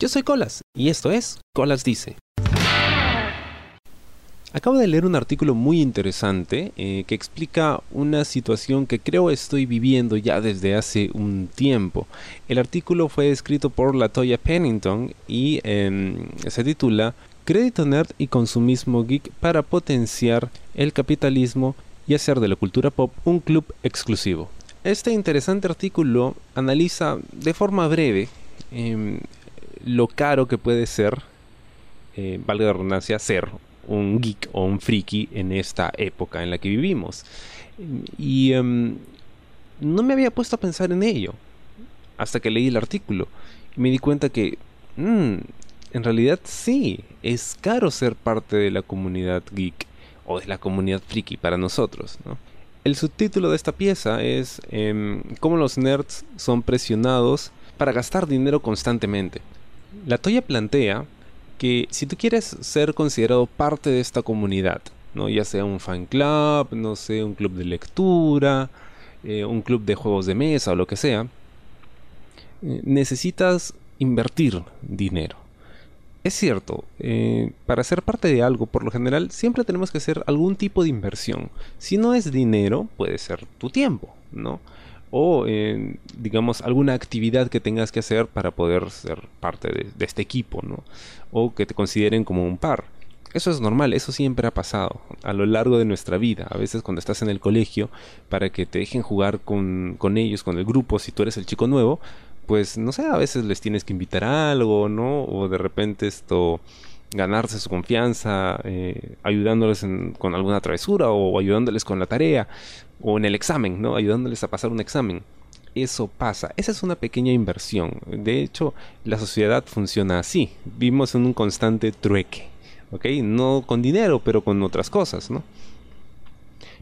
Yo soy Colas y esto es Colas Dice. Acabo de leer un artículo muy interesante eh, que explica una situación que creo estoy viviendo ya desde hace un tiempo. El artículo fue escrito por Latoya Pennington y em, se titula Crédito Nerd y Consumismo Geek para potenciar el capitalismo y hacer de la cultura pop un club exclusivo. Este interesante artículo analiza de forma breve em, lo caro que puede ser, eh, valga la redundancia, ser un geek o un friki en esta época en la que vivimos. Y em, no me había puesto a pensar en ello hasta que leí el artículo y me di cuenta que mm, en realidad sí, es caro ser parte de la comunidad geek o de la comunidad friki para nosotros. El subtítulo de esta pieza es em, cómo los nerds son presionados para gastar dinero constantemente. La Toya plantea que si tú quieres ser considerado parte de esta comunidad, ¿no? ya sea un fan club, no sé, un club de lectura, eh, un club de juegos de mesa o lo que sea, eh, necesitas invertir dinero. Es cierto, eh, para ser parte de algo, por lo general, siempre tenemos que hacer algún tipo de inversión. Si no es dinero, puede ser tu tiempo, ¿no? O digamos alguna actividad que tengas que hacer para poder ser parte de, este equipo, ¿no? O que te consideren como un par. Eso es normal, eso siempre ha pasado a lo largo de nuestra vida. A veces cuando estás en el colegio, para que te dejen jugar con, con ellos, con el grupo, si tú eres el chico nuevo, pues no sé, a veces les tienes que invitar a algo, ¿no? O de repente esto ganarse su confianza, eh, ayudándoles con alguna travesura o ayudándoles con la tarea o en el examen, ¿no? Ayudándoles a pasar un examen. Eso pasa. Esa es una pequeña inversión. De hecho, la sociedad funciona así. Vivimos en un constante trueque, ¿ok? No con dinero, pero con otras cosas, ¿no?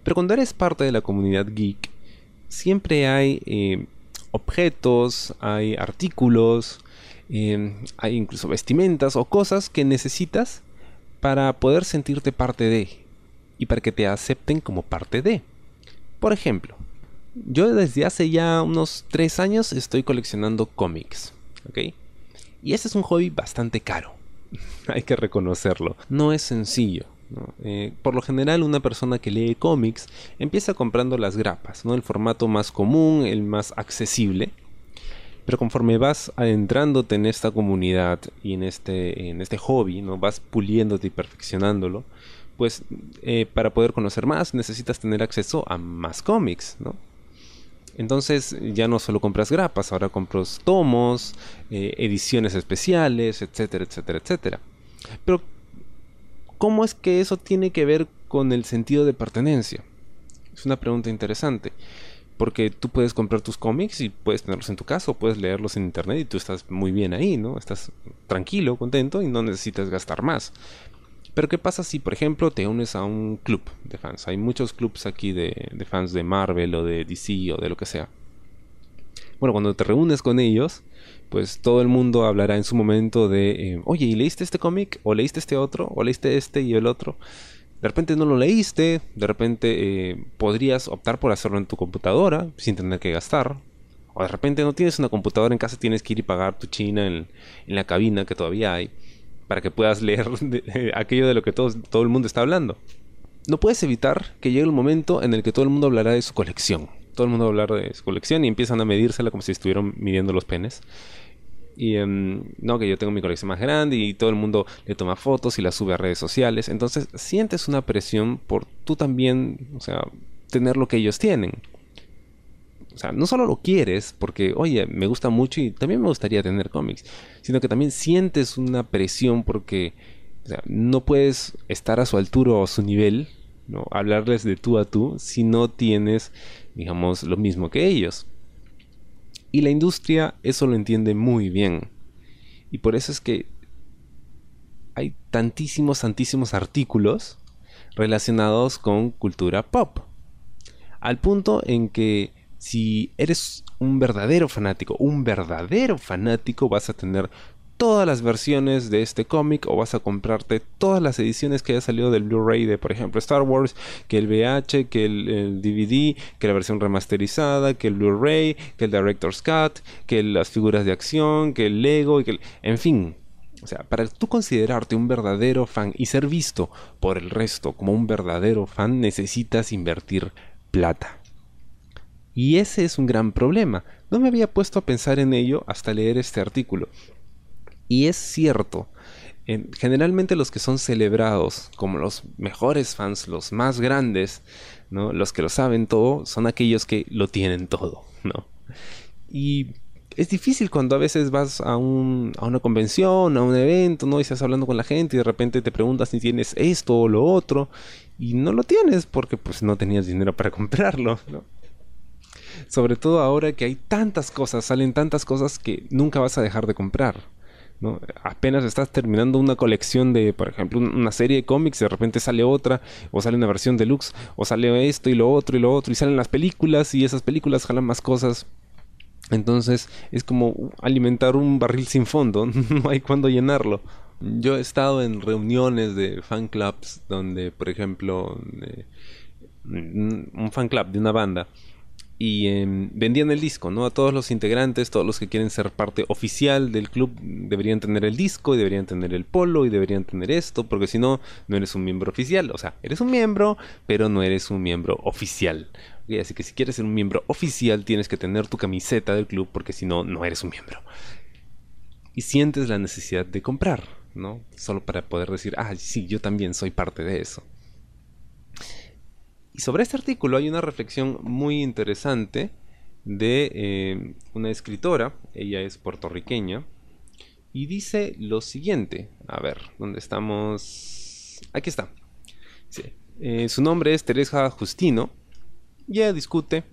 Pero cuando eres parte de la comunidad geek, siempre hay eh, objetos, hay artículos, Em, hay incluso vestimentas o cosas que necesitas para poder sentirte parte de y para que te acepten como parte de. Por ejemplo, yo desde hace ya unos 3 años estoy coleccionando cómics, ¿ok? Y este es un hobby bastante caro, hay que reconocerlo, no es sencillo. Eh, por lo general una persona que lee cómics empieza comprando las grapas, ¿no? el formato más común, el más accesible, pero conforme vas adentrándote en esta comunidad y en este, en este hobby, ¿no? Vas puliéndote y perfeccionándolo, pues eh, para poder conocer más necesitas tener acceso a más cómics, ¿no? Entonces ya no solo compras grapas, ahora compras tomos, eh, ediciones especiales, etcétera, etcétera, etcétera. Pero, ¿cómo es que eso tiene que ver con el sentido de pertenencia? Es una pregunta interesante. Porque tú puedes comprar tus cómics y puedes tenerlos en tu casa o puedes leerlos en internet y tú estás muy bien ahí, ¿no? Estás tranquilo, contento y no necesitas gastar más. Pero ¿qué pasa si, por ejemplo, te unes a un club de fans? Hay muchos clubs aquí de, fans de Marvel o de DC o de lo que sea. Bueno, cuando te reúnes con ellos, pues todo el mundo hablará en su momento de, eh, oye, ¿y leíste este cómic? ¿O leíste este otro? ¿O leíste este y el otro? de repente no lo leíste, de repente eh, podrías optar por hacerlo en tu computadora sin tener que gastar. O de repente no tienes una computadora en casa, tienes que ir y pagar tu china en, la cabina que todavía hay para que puedas leer aquello de lo que todo, todo el mundo está hablando. No puedes evitar que llegue el momento en el que todo el mundo hablará de su colección. Todo el mundo va a hablar de su colección y empiezan a medírsela como si estuvieran midiendo los penes. Y em, no, que yo tengo mi colección más grande y todo el mundo le toma fotos y la sube a redes sociales. Entonces sientes una presión por tú también, o sea, tener lo que ellos tienen. O sea, no solo lo quieres porque, oye, me gusta mucho y también me gustaría tener cómics, sino que también sientes una presión porque o sea, no puedes estar a su altura o a su nivel, ¿no? hablarles de tú a tú si no tienes, digamos, lo mismo que ellos. Y la industria eso lo entiende muy bien. Y por eso es que hay tantísimos, tantísimos artículos relacionados con cultura pop. Al punto en que si eres un verdadero fanático, un verdadero fanático, vas a tener todas las versiones de este cómic o vas a comprarte todas las ediciones que haya salido del Blu-ray de, por ejemplo, Star Wars, que el VH, que el, DVD, que la versión remasterizada, que el Blu-ray, que el Director's Cut, que las figuras de acción, que el Lego, que en fin. O sea, para tú considerarte un verdadero fan y ser visto por el resto como un verdadero fan, necesitas invertir plata. Y ese es un gran problema. No me había puesto a pensar en ello hasta leer este artículo. Y es cierto, generalmente los que son celebrados como los mejores fans, los más grandes, ¿no? los que lo saben todo, son aquellos que lo tienen todo. ¿no? Y es difícil cuando a veces vas a, un, a una convención, a un evento, ¿no? Y estás hablando con la gente y de repente te preguntas si tienes esto o lo otro y no lo tienes porque pues no tenías dinero para comprarlo, ¿no? Sobre todo ahora que hay tantas cosas, salen tantas cosas que nunca vas a dejar de comprar. ¿no? Apenas estás terminando una colección de, por ejemplo, una serie de cómics, de repente sale otra, o sale una versión deluxe, o sale esto y lo otro y lo otro, y salen las películas, y esas películas jalan más cosas. Entonces es como alimentar un barril sin fondo, no hay cuándo llenarlo. Yo he estado en reuniones de fan clubs donde, por ejemplo, un fan club de una banda y em, vendían el disco, ¿no? A todos los integrantes, todos los que quieren ser parte oficial del club deberían tener el disco y deberían tener el polo y deberían tener esto, porque si no, no eres un miembro oficial. O sea, eres un miembro, pero no eres un miembro oficial. así que si quieres ser un miembro oficial, tienes que tener tu camiseta del club, porque si no, no eres un miembro. Y sientes la necesidad de comprar, ¿no? Solo para poder decir, ah, sí, yo también soy parte de eso. Y sobre este artículo hay una reflexión muy interesante de eh, una escritora, ella es puertorriqueña, y dice lo siguiente, a ver, ¿dónde estamos? Aquí está. Eh, su nombre es Teresa Justino, y ella discute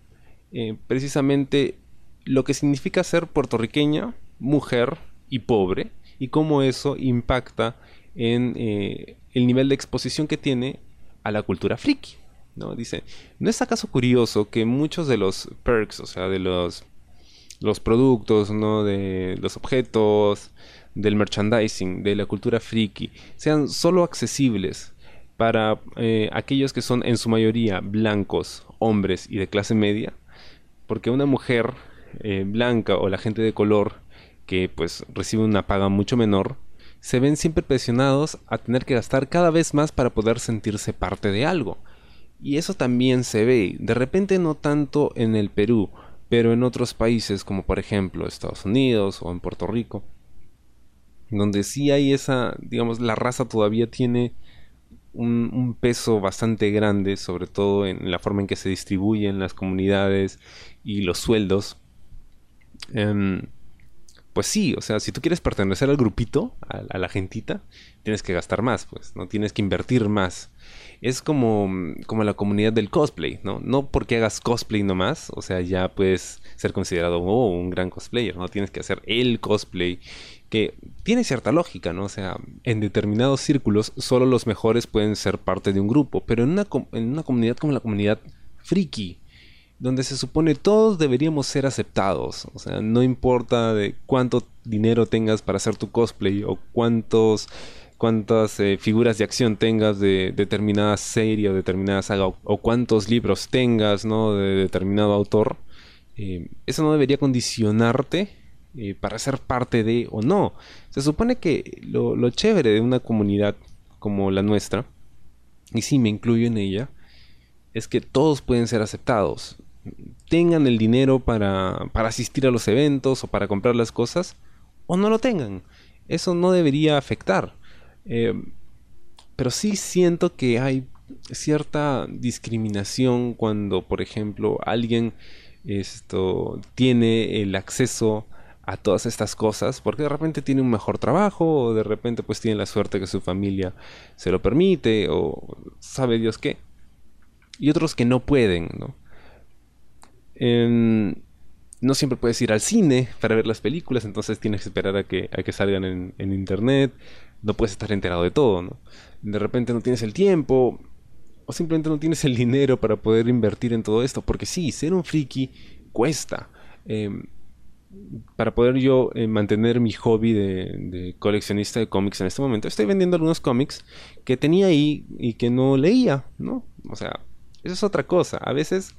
eh, precisamente lo que significa ser puertorriqueña, mujer y pobre, y cómo eso impacta en el nivel de exposición que tiene a la cultura friki. ¿No? Dice, ¿no es acaso curioso que muchos de los perks, o sea, de los, los productos, ¿no? De los objetos, del merchandising, de la cultura friki, sean solo accesibles para eh, aquellos que son en su mayoría blancos, hombres y de clase media? Porque una mujer eh, blanca o la gente de color que pues recibe una paga mucho menor, se ven siempre presionados a tener que gastar cada vez más para poder sentirse parte de algo. Y eso también se ve, de repente no tanto en el Perú, pero en otros países como por ejemplo Estados Unidos o en Puerto Rico, donde sí hay esa, digamos, la raza todavía tiene un, peso bastante grande, sobre todo en la forma en que se distribuyen las comunidades y los sueldos. Em, pues sí, o sea, si tú quieres pertenecer al grupito, a, la gentita, tienes que gastar más, pues, no tienes que invertir más es como, como la comunidad del cosplay, ¿no? No porque hagas cosplay nomás, o sea, ya puedes ser considerado oh, un gran cosplayer, ¿no? Tienes que hacer el cosplay, que tiene cierta lógica, ¿no? O sea, en determinados círculos solo los mejores pueden ser parte de un grupo, pero en una, en una comunidad como la comunidad friki, donde se supone todos deberíamos ser aceptados. O sea, no importa de cuánto dinero tengas para hacer tu cosplay o cuántos cuántas eh, figuras de acción tengas de determinada serie o determinada saga o, cuántos libros tengas ¿no? de determinado autor, eh, eso no debería condicionarte eh, para ser parte de o no. Se supone que lo, lo, chévere de una comunidad como la nuestra, y sí me incluyo en ella, es que todos pueden ser aceptados. Tengan el dinero para, para asistir a los eventos o para comprar las cosas, o no lo tengan. Eso no debería afectar. Eh, pero sí siento que hay cierta discriminación cuando, por ejemplo, alguien esto tiene el acceso a todas estas cosas porque de repente tiene un mejor trabajo o de repente pues tiene la suerte que su familia se lo permite o sabe Dios qué y otros que no pueden no no siempre puedes ir al cine para ver las películas entonces tienes que esperar a que, a que salgan en, en internet no puedes estar enterado de todo, ¿no? De repente no tienes el tiempo o simplemente no tienes el dinero para poder invertir en todo esto, porque sí, ser un friki cuesta. Em, para poder yo eh, mantener mi hobby de, coleccionista de cómics en este momento, estoy vendiendo algunos cómics que tenía ahí y que no leía, ¿no? O sea, eso es otra cosa. A veces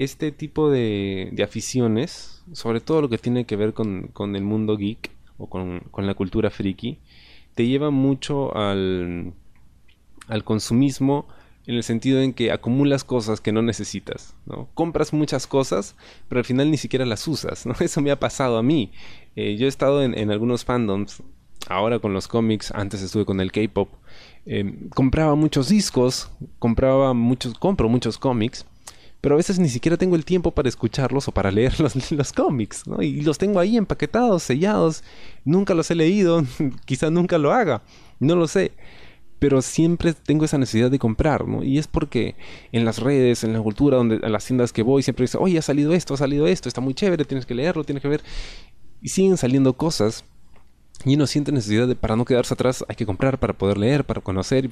este tipo de, aficiones, sobre todo lo que tiene que ver con, el mundo geek o con, la cultura friki, te lleva mucho al, consumismo en el sentido en que acumulas cosas que no necesitas, ¿no? Compras muchas cosas, pero al final ni siquiera las usas, ¿no? Eso me ha pasado a mí. Eh, yo he estado en, algunos fandoms, ahora con los cómics, antes estuve con el K-pop. Em, compraba muchos discos, compraba muchos, compro muchos cómics, pero a veces ni siquiera tengo el tiempo para escucharlos o para leer los, los cómics. Y los tengo ahí empaquetados, sellados, nunca los he leído, quizá nunca lo haga, no lo sé pero siempre tengo esa necesidad de comprar, ¿no? Y es porque en las redes, en la cultura, donde a las tiendas que voy, siempre dicen, oye, ha salido esto, ha salido esto, está muy chévere, tienes que leerlo, tienes que ver. Y siguen saliendo cosas y uno siente necesidad de, para no quedarse atrás, hay que comprar para poder leer, para conocer.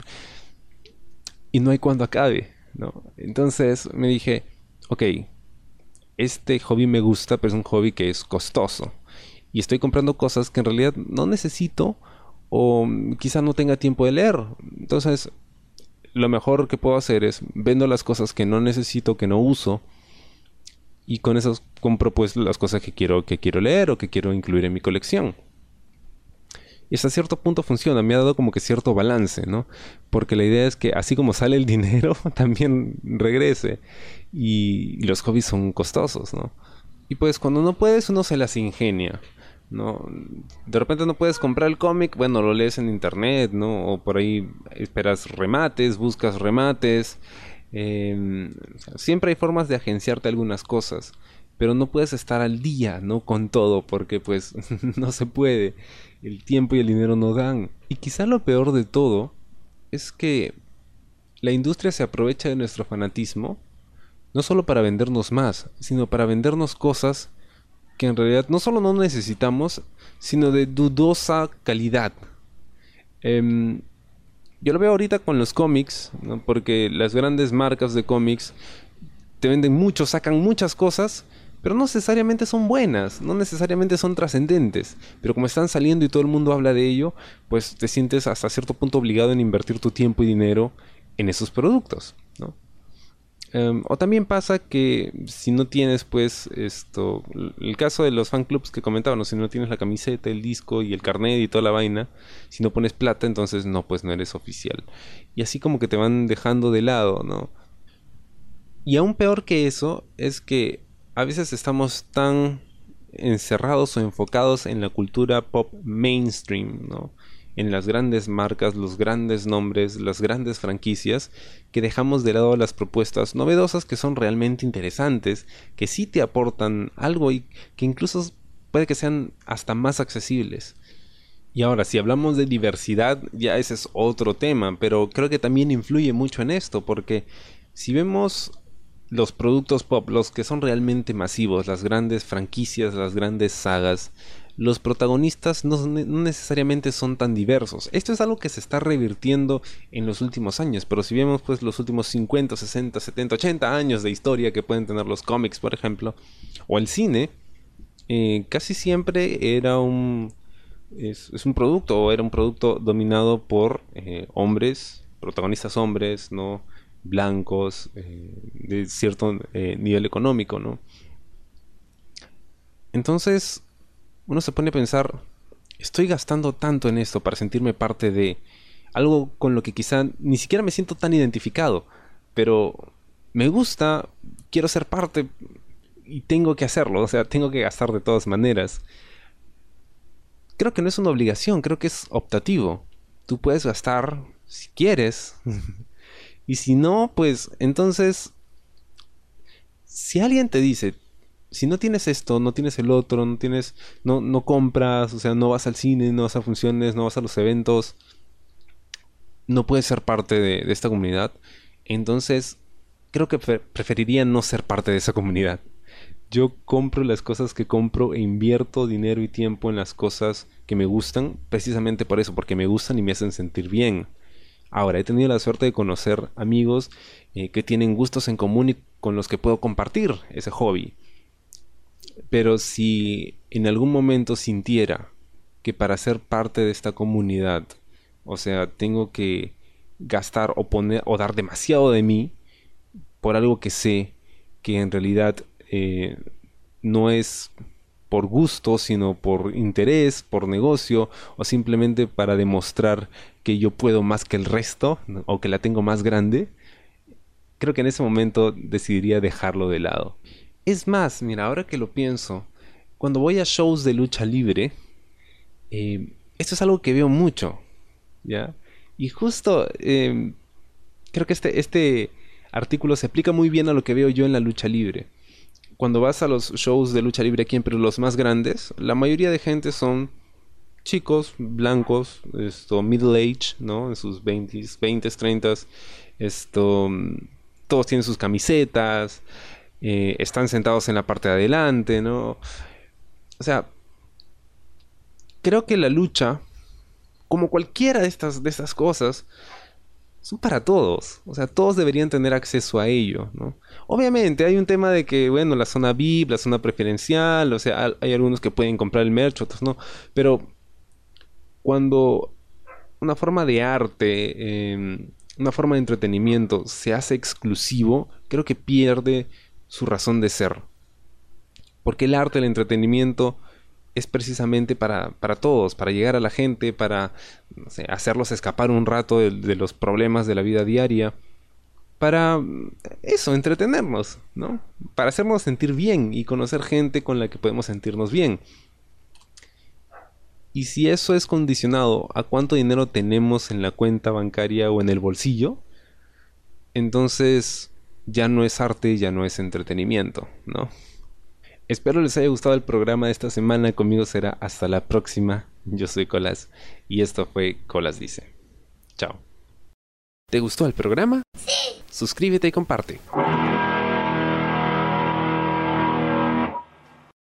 Y no hay cuando acabe, ¿no? Entonces me dije, ok, este hobby me gusta, pero es un hobby que es costoso. Y estoy comprando cosas que en realidad no necesito o quizá no tenga tiempo de leer. Entonces, lo mejor que puedo hacer es vendo las cosas que no necesito, que no uso y con esas compro pues las cosas que quiero que quiero leer o que quiero incluir en mi colección. Y hasta cierto punto funciona, me ha dado como que cierto balance, ¿no? Porque la idea es que así como sale el dinero, también regrese. Y, los hobbies son costosos, ¿no? Y pues cuando no puedes, uno se las ingenia. ¿no? De repente no puedes comprar el cómic, bueno, lo lees en internet, ¿no? O por ahí esperas remates, buscas remates. Em, siempre hay formas de agenciarte algunas cosas, pero no puedes estar al día, ¿no? Con todo, porque pues no se puede. El tiempo y el dinero no dan. Y quizá lo peor de todo es que la industria se aprovecha de nuestro fanatismo, no solo para vendernos más, sino para vendernos cosas que en realidad no solo no necesitamos, sino de dudosa calidad. Em, yo lo veo ahorita con los cómics, porque las grandes marcas de cómics te venden mucho, sacan muchas cosas, pero no necesariamente son buenas, no necesariamente son trascendentes. Pero como están saliendo y todo el mundo habla de ello, pues te sientes hasta cierto punto obligado en invertir tu tiempo y dinero en esos productos. ¿no? Em, o también pasa que si no tienes, pues, esto, el caso de los fan clubs que comentaban, si no tienes la camiseta, el disco y el carnet y toda la vaina, si no pones plata, entonces no, pues no eres oficial. Y así como que te van dejando de lado, ¿no? Y aún peor que eso es que a veces estamos tan encerrados o enfocados en la cultura pop mainstream, ¿no? en las grandes marcas, los grandes nombres, las grandes franquicias, que dejamos de lado las propuestas novedosas que son realmente interesantes, que sí te aportan algo y que incluso puede que sean hasta más accesibles. Y ahora, si hablamos de diversidad, ya ese es otro tema, pero creo que también influye mucho en esto, porque si vemos los productos pop, los que son realmente masivos, las grandes franquicias, las grandes sagas, los protagonistas no, necesariamente son tan diversos. Esto es algo que se está revirtiendo en los últimos años, pero si vemos pues los últimos 50, 60, 70, 80 años de historia que pueden tener los cómics, por ejemplo, o el cine, eh, casi siempre era un... Es, un producto, o era un producto dominado por eh, hombres, protagonistas hombres, ¿no? Blancos, eh, de cierto nivel económico, ¿no? Entonces, uno se pone a pensar, estoy gastando tanto en esto para sentirme parte de algo con lo que quizá ni siquiera me siento tan identificado, pero me gusta, quiero ser parte y tengo que hacerlo, o sea, tengo que gastar de todas maneras. Creo que no es una obligación, creo que es optativo. Tú puedes gastar si quieres. y si no, pues entonces, si alguien te dice, si no tienes esto, no tienes el otro, no tienes, no, no compras, o sea, no vas al cine, no vas a funciones, no vas a los eventos, no puedes ser parte de, esta comunidad, entonces creo que preferiría no ser parte de esa comunidad. Yo compro las cosas que compro e invierto dinero y tiempo en las cosas que me gustan, precisamente por eso, porque me gustan y me hacen sentir bien. Ahora, he tenido la suerte de conocer amigos eh, que tienen gustos en común y con los que puedo compartir ese hobby. Pero si en algún momento sintiera que para ser parte de esta comunidad, o sea, tengo que gastar o poner o dar demasiado de mí por algo que sé que en realidad eh, no es por gusto, sino por interés, por negocio, o simplemente para demostrar que yo puedo más que el resto, o que la tengo más grande, creo que en ese momento decidiría dejarlo de lado. Es más, mira, ahora que lo pienso, cuando voy a shows de lucha libre, eh, esto es algo que veo mucho, ¿ya? Y justo eh, creo que este, este artículo se aplica muy bien a lo que veo yo en la lucha libre cuando vas a los shows de lucha libre aquí en Perú, los más grandes, la mayoría de gente son chicos, blancos, esto, middle age, ¿no? En sus 20s, 20s, 30 esto, todos tienen sus camisetas, eh, están sentados en la parte de adelante, ¿no? O sea, creo que la lucha, como cualquiera de estas, de estas cosas, son para todos. O sea, todos deberían tener acceso a ello, ¿no? Obviamente hay un tema de que, bueno, la zona VIP, la zona preferencial, o sea, hay algunos que pueden comprar el merch, otros no. Pero cuando una forma de arte, em, una forma de entretenimiento se hace exclusivo, creo que pierde su razón de ser. Porque el arte, el entretenimiento, es precisamente para, para todos, para llegar a la gente, para hacerlos escapar un rato de, los problemas de la vida diaria, para eso, entretenernos, ¿no? Para hacernos sentir bien y conocer gente con la que podemos sentirnos bien. Y si eso es condicionado a cuánto dinero tenemos en la cuenta bancaria o en el bolsillo, entonces ya no es arte, ya no es entretenimiento, ¿no? Espero les haya gustado el programa de esta semana. Conmigo será hasta la próxima. Yo soy Colas y esto fue Colas Dice. Chao. ¿Te gustó el programa? Sí. Suscríbete y comparte.